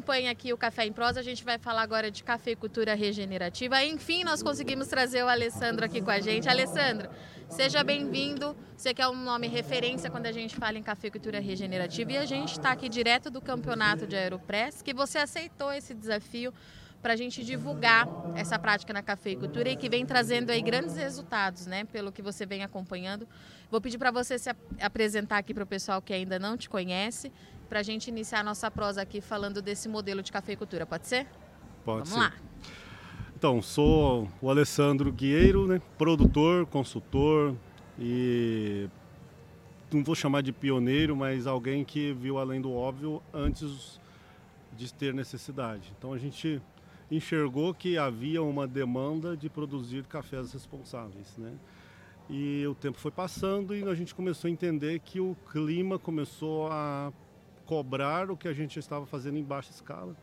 acompanha aqui o Café em Prosa, a gente vai falar agora de cafeicultura regenerativa. Enfim, nós conseguimos trazer o Alessandro aqui com a gente. Alessandro, seja bem-vindo. Você que é um nome referência quando a gente fala em cafeicultura regenerativa e a gente está aqui direto do campeonato de Aeropress, que você aceitou esse desafio para a gente divulgar essa prática na cafeicultura e que vem trazendo aí grandes resultados, né? Pelo que você vem acompanhando. Vou pedir para você se apresentar aqui para o pessoal que ainda não te conhece, para a gente iniciar a nossa prosa aqui falando desse modelo de cafeicultura. Pode ser? Pode Vamos ser. lá. Então, sou o Alessandro Guieiro, né? produtor, consultor e não vou chamar de pioneiro, mas alguém que viu além do óbvio antes de ter necessidade. Então a gente enxergou que havia uma demanda de produzir cafés responsáveis, né? E o tempo foi passando e a gente começou a entender que o clima começou a cobrar o que a gente estava fazendo em baixa escala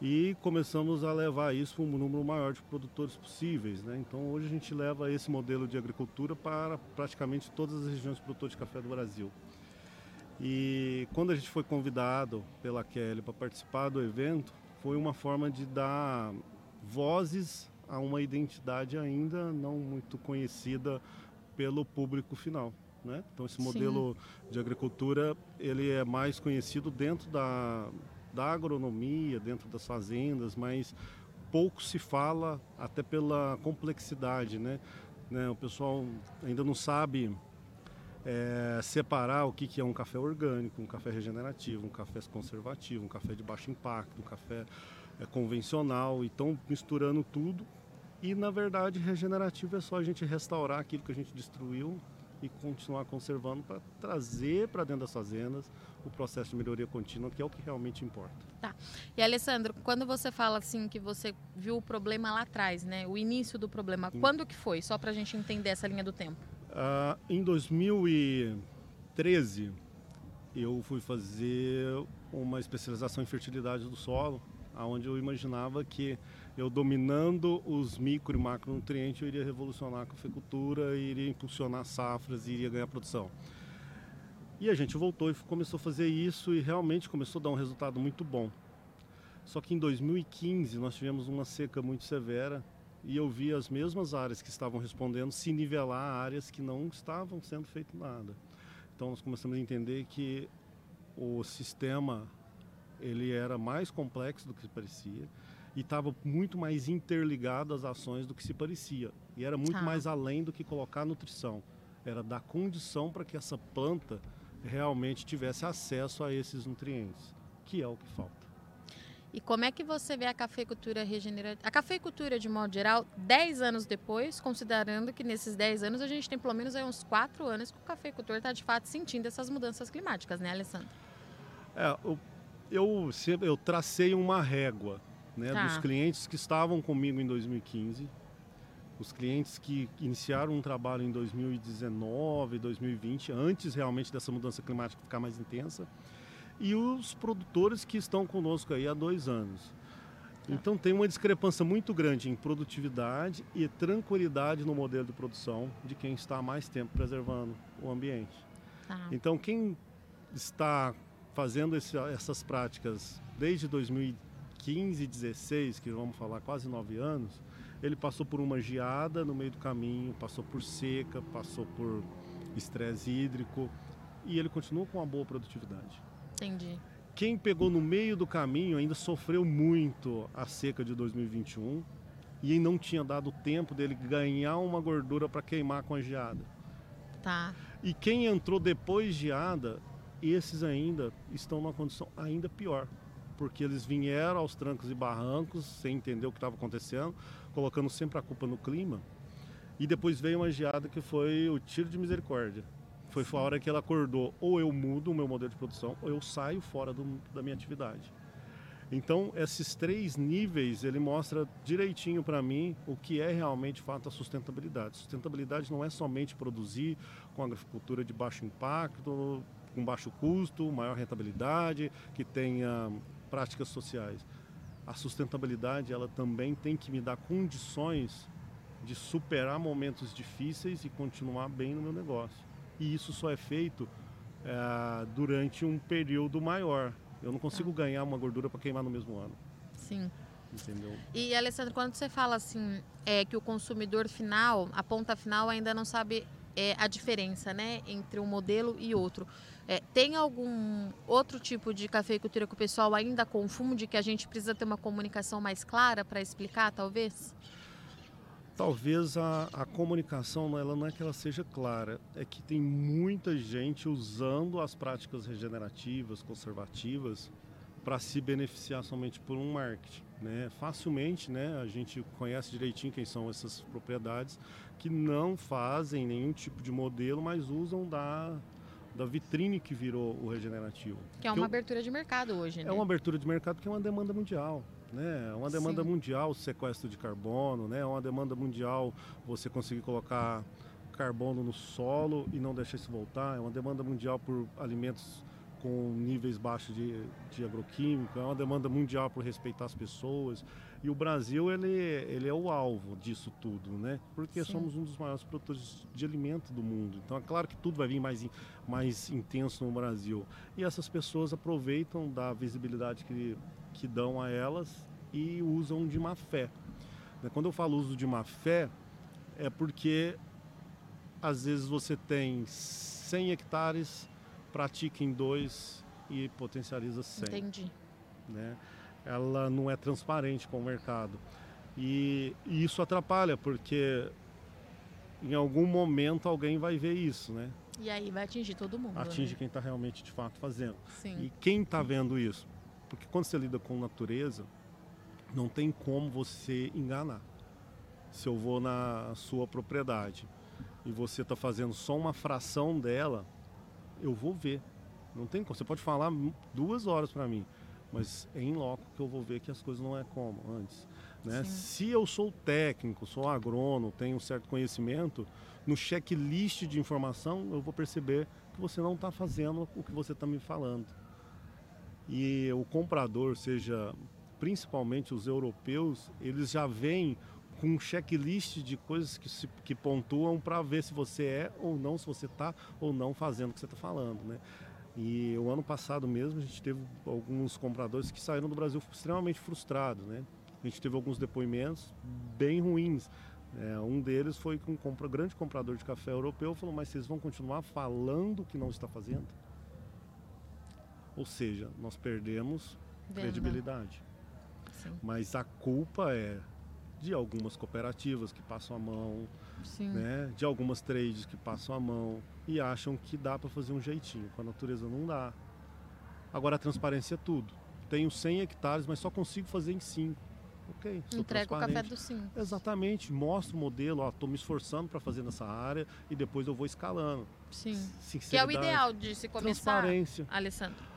e começamos a levar isso para um número maior de produtores possíveis. Né? Então hoje a gente leva esse modelo de agricultura para praticamente todas as regiões produtoras de café do Brasil. E quando a gente foi convidado pela Kelly para participar do evento, foi uma forma de dar vozes a uma identidade ainda não muito conhecida pelo público final. Né? Então esse modelo Sim. de agricultura ele é mais conhecido dentro da, da agronomia, dentro das fazendas, mas pouco se fala até pela complexidade, né? né? O pessoal ainda não sabe é, separar o que, que é um café orgânico, um café regenerativo, um café conservativo, um café de baixo impacto, um café é, convencional. Então, misturando tudo. E, na verdade, regenerativo é só a gente restaurar aquilo que a gente destruiu e continuar conservando para trazer para dentro das fazendas o processo de melhoria contínua, que é o que realmente importa. Tá. E Alessandro, quando você fala assim que você viu o problema lá atrás, né, o início do problema, Sim. quando que foi? Só para a gente entender essa linha do tempo. Uh, em 2013, eu fui fazer uma especialização em fertilidade do solo, onde eu imaginava que eu dominando os micro e macronutrientes eu iria revolucionar a cafeicultura, iria impulsionar safras iria ganhar produção. E a gente voltou e começou a fazer isso e realmente começou a dar um resultado muito bom. Só que em 2015 nós tivemos uma seca muito severa e eu vi as mesmas áreas que estavam respondendo se nivelar a áreas que não estavam sendo feito nada. Então nós começamos a entender que o sistema ele era mais complexo do que parecia e estava muito mais interligado às ações do que se parecia. E era muito ah. mais além do que colocar nutrição. Era dar condição para que essa planta realmente tivesse acesso a esses nutrientes, que é o que falta. E como é que você vê a cafeicultura regenerativa? A cafeicultura, de modo geral, 10 anos depois, considerando que nesses 10 anos a gente tem pelo menos aí uns 4 anos que o cafeicultor está de fato sentindo essas mudanças climáticas, né, Alessandro? É, eu, eu, eu tracei uma régua né, tá. dos clientes que estavam comigo em 2015, os clientes que iniciaram um trabalho em 2019, 2020, antes realmente dessa mudança climática ficar mais intensa e os produtores que estão conosco aí há dois anos. Tá. Então tem uma discrepância muito grande em produtividade e tranquilidade no modelo de produção de quem está há mais tempo preservando o ambiente. Tá. Então quem está fazendo esse, essas práticas desde 2015, 16, que vamos falar quase nove anos, ele passou por uma geada no meio do caminho, passou por seca, passou por estresse hídrico e ele continua com uma boa produtividade. Entendi. Quem pegou no meio do caminho ainda sofreu muito a seca de 2021 e não tinha dado tempo dele ganhar uma gordura para queimar com a geada. Tá. E quem entrou depois de geada, esses ainda estão numa condição ainda pior, porque eles vieram aos trancos e barrancos sem entender o que estava acontecendo, colocando sempre a culpa no clima. E depois veio uma geada que foi o tiro de misericórdia. Foi a hora que ela acordou, ou eu mudo o meu modelo de produção, ou eu saio fora do, da minha atividade. Então, esses três níveis, ele mostra direitinho para mim o que é realmente fato a sustentabilidade. Sustentabilidade não é somente produzir com agricultura de baixo impacto, com baixo custo, maior rentabilidade, que tenha práticas sociais. A sustentabilidade, ela também tem que me dar condições de superar momentos difíceis e continuar bem no meu negócio e isso só é feito é, durante um período maior. Eu não consigo Tá. ganhar uma gordura para queimar no mesmo ano. Sim. Entendeu? E, Alessandro, quando você fala assim, é que o consumidor final, a ponta final, ainda não sabe é, a diferença, né, entre um modelo e outro. É, tem algum outro tipo de cafeicultura que o pessoal ainda confunde, que a gente precisa ter uma comunicação mais clara para explicar, talvez? Talvez a, a comunicação, ela não é que ela seja clara, é que tem muita gente usando as práticas regenerativas, conservativas, para se beneficiar somente por um marketing. Né? Facilmente, né, a gente conhece direitinho quem são essas propriedades que não fazem nenhum tipo de modelo, mas usam da, da vitrine que virou o regenerativo. Que é Que uma eu- abertura de mercado hoje, né? É uma abertura de mercado que é uma demanda mundial. Né? É uma demanda Sim. mundial o sequestro de carbono, né? é uma demanda mundial você conseguir colocar carbono no solo e não deixar isso voltar, é uma demanda mundial por alimentos com níveis baixos de, de agroquímico, é uma demanda mundial por respeitar as pessoas. E o Brasil ele, ele é o alvo disso tudo, né? Porque Sim. somos um dos maiores produtores de alimento do mundo. Então é claro que tudo vai vir mais, mais intenso no Brasil. E essas pessoas aproveitam da visibilidade que, que dão a elas e usam de má fé. Né, Quando eu falo uso de má fé, é porque às vezes você tem 100 hectares, pratica em dois e potencializa 100 Entendi. né? Ela não é transparente com o mercado. E, e isso atrapalha, porque em algum momento alguém vai ver isso, né? E aí vai atingir todo mundo. Atinge né? quem está realmente de fato fazendo. Sim. E quem está vendo isso? Porque quando você lida com natureza, não tem como você enganar. Se eu vou na sua propriedade e você está fazendo só uma fração dela, eu vou ver. Não tem como. Você pode falar duas horas para mim, mas é em loco que eu vou ver que as coisas não é como antes. Né? Se eu sou técnico, sou agrônomo, tenho um certo conhecimento, no checklist de informação eu vou perceber que você não está fazendo o que você está me falando. E o comprador, seja principalmente os europeus, eles já vêm com um checklist de coisas que, se, que pontuam para ver se você é ou não, se você está ou não fazendo o que você está falando. Né? E o ano passado mesmo a gente teve alguns compradores que saíram do Brasil extremamente frustrados. Né? A gente teve alguns depoimentos bem ruins. É, um deles foi que um compra, grande comprador de café europeu falou: Mas vocês vão continuar falando que não está fazendo? Ou seja, nós perdemos Venda. credibilidade. Sim. Mas a culpa é de algumas cooperativas que passam a mão, né? de algumas trades que passam a mão e acham que dá para fazer um jeitinho. Com a natureza não dá. Agora a transparência é tudo. Tenho 100 hectares, mas só consigo fazer em 5. Ok, Entrega o café do sim. Exatamente, mostro o modelo, estou me esforçando para fazer nessa área e depois eu vou escalando. Sim. Que é o ideal de se começar, Transparência. Alessandro.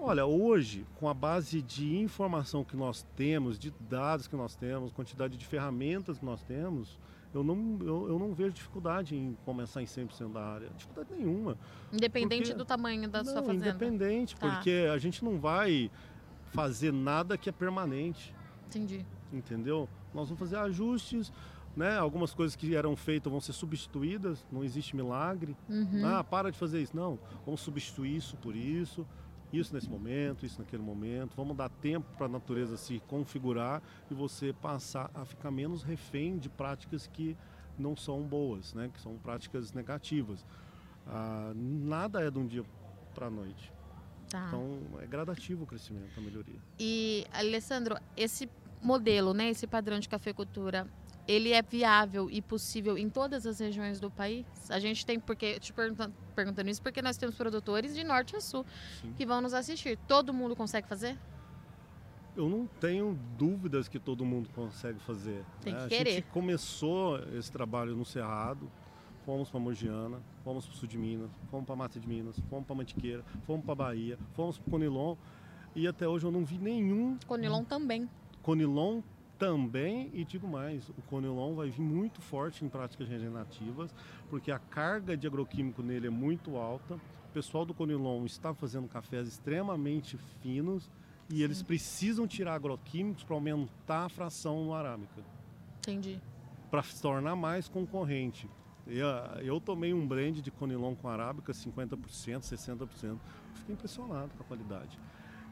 Olha, hoje, com a base de informação que nós temos, de dados que nós temos, quantidade de ferramentas que nós temos, eu não, eu, eu não vejo dificuldade em começar em 100% da área. Dificuldade nenhuma. Independente Porque- do tamanho da sua não, fazenda. independente, Tá. porque a gente não vai fazer nada que é permanente, Entendi. entendeu? Nós vamos fazer ajustes, né? Algumas coisas que eram feitas vão ser substituídas, não existe milagre. Uhum. Ah, para de fazer isso. Não, vamos substituir isso por isso, isso nesse momento, isso naquele momento. Vamos dar tempo para a natureza se configurar e você passar a ficar menos refém de práticas que não são boas, né? que são práticas negativas. Ah, nada é de um dia para a noite. Tá. Então é gradativo o crescimento, a melhoria. E, Alessandro, esse modelo, né, esse padrão de cafeicultura, ele é viável e possível em todas as regiões do país? A gente tem, porque, te perguntando, perguntando isso, porque nós temos produtores de norte a sul Sim. que vão nos assistir. Todo mundo consegue fazer? Eu não tenho dúvidas que todo mundo consegue fazer. Tem né? que A querer. gente começou esse trabalho no Cerrado, fomos para Mogiana, fomos para o sul de Minas, fomos para Mata de Minas, fomos para Mantiqueira, fomos para Bahia, fomos para Conilon e até hoje eu não vi nenhum Conilon também. Conilon também, e digo mais, o Conilon vai vir muito forte em práticas regenerativas, porque a carga de agroquímico nele é muito alta. O pessoal do Conilon está fazendo cafés extremamente finos e eles precisam tirar agroquímicos para aumentar a fração no arábica, Entendi. para se tornar mais concorrente. Eu, eu tomei um blend de Conilon com arábica, 50%, 60%. Fiquei impressionado com a qualidade.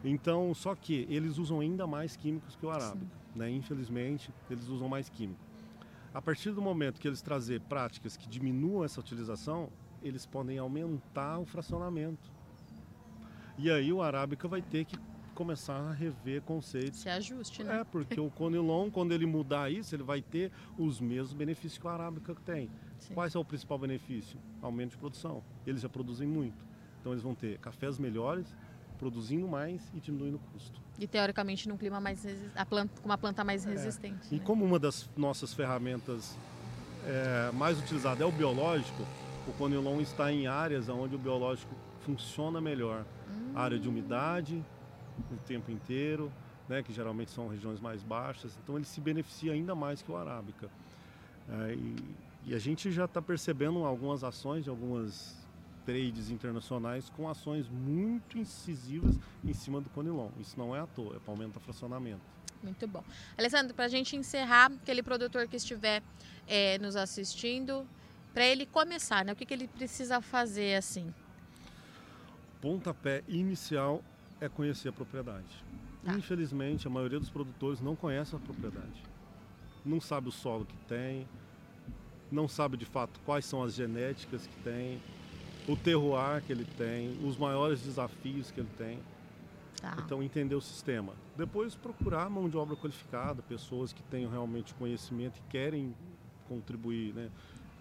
Então, só que eles usam ainda mais químicos que o arábica, né? Infelizmente, eles usam mais químico. A partir do momento que eles trazer práticas que diminuam essa utilização, eles podem aumentar o fracionamento. E aí o arábica vai ter que começar a rever conceitos. Se ajuste, né? É, porque o conilon, quando ele mudar isso, ele vai ter os mesmos benefícios que o arábica tem. Sim. Qual é o principal benefício? Aumento de produção. Eles já produzem muito. Então eles vão ter cafés melhores, produzindo mais e diminuindo o custo. E teoricamente num clima mais a planta, com uma planta mais é. resistente. E né? como uma das nossas ferramentas é, mais utilizadas é o biológico, o conilon está em áreas onde o biológico funciona melhor. Hum. Área de umidade, o tempo inteiro, né, que geralmente são regiões mais baixas, então ele se beneficia ainda mais que o arábica. É, e, e, a gente já está percebendo algumas ações de algumas trades internacionais com ações muito incisivas em cima do conilon. Isso não é à toa, é para aumentar o fracionamento. Muito bom. Alessandro, para a gente encerrar, aquele produtor que estiver é, nos assistindo, para ele começar, né, o que, que ele precisa fazer assim? Pontapé inicial é conhecer a propriedade. Tá. Infelizmente, a maioria dos produtores não conhece a propriedade. Não sabe o solo que tem, não sabe de fato quais são as genéticas que tem, o terroir que ele tem, os maiores desafios que ele tem. Tá. Então, entender o sistema. Depois, procurar mão de obra qualificada, pessoas que tenham realmente conhecimento e querem contribuir, né?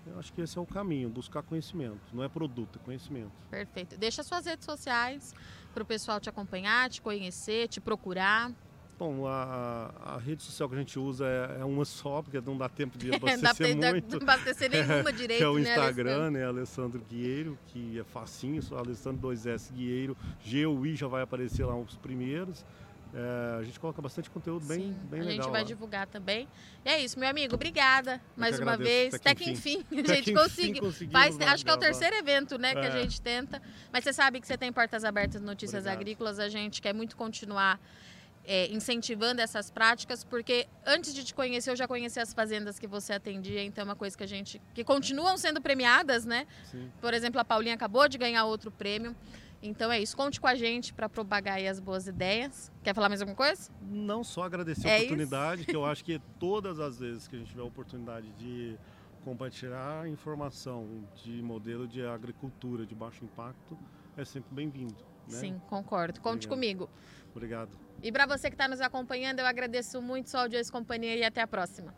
Eu acho que esse é o caminho, buscar conhecimento. Não é produto, é conhecimento. Perfeito. Deixa suas redes sociais para o pessoal te acompanhar, te conhecer, te procurar. Bom, a, a, rede social que a gente usa é, é uma só, porque não dá tempo de abastecer dá, muito. Não abastecer nenhuma direito, É o né, Instagram, né, Alessandro Guieiro, que é facinho, só Alessandro 2S Guieiro. G ou I já vai aparecer lá os primeiros. É, a gente coloca bastante conteúdo bem, Sim, bem legal. A gente vai lá. divulgar também. E é isso, meu amigo. Obrigada mais uma vez. Até que enfim, a gente conseguiu. Faz, acho que é o terceiro evento né, é. que a é. gente tenta. Mas você sabe que você tem portas abertas no Notícias Obrigado. Agrícolas. A gente quer muito continuar é, incentivando essas práticas, porque antes de te conhecer, eu já conheci as fazendas que você atendia, então é uma coisa que a gente. que continuam sendo premiadas, né? Sim. Por exemplo, a Paulinha acabou de ganhar outro prêmio. Então é isso. Conte com a gente para propagar as boas ideias. Quer falar mais alguma coisa? Não só agradecer é a oportunidade, isso? que eu acho que todas as vezes que a gente tiver a oportunidade de compartilhar informação de modelo de agricultura de baixo impacto, é sempre bem-vindo. Né? Sim, concordo. Conte Obrigado. comigo. Obrigado. E para você que está nos acompanhando, eu agradeço muito sua audiência e companhia e até a próxima.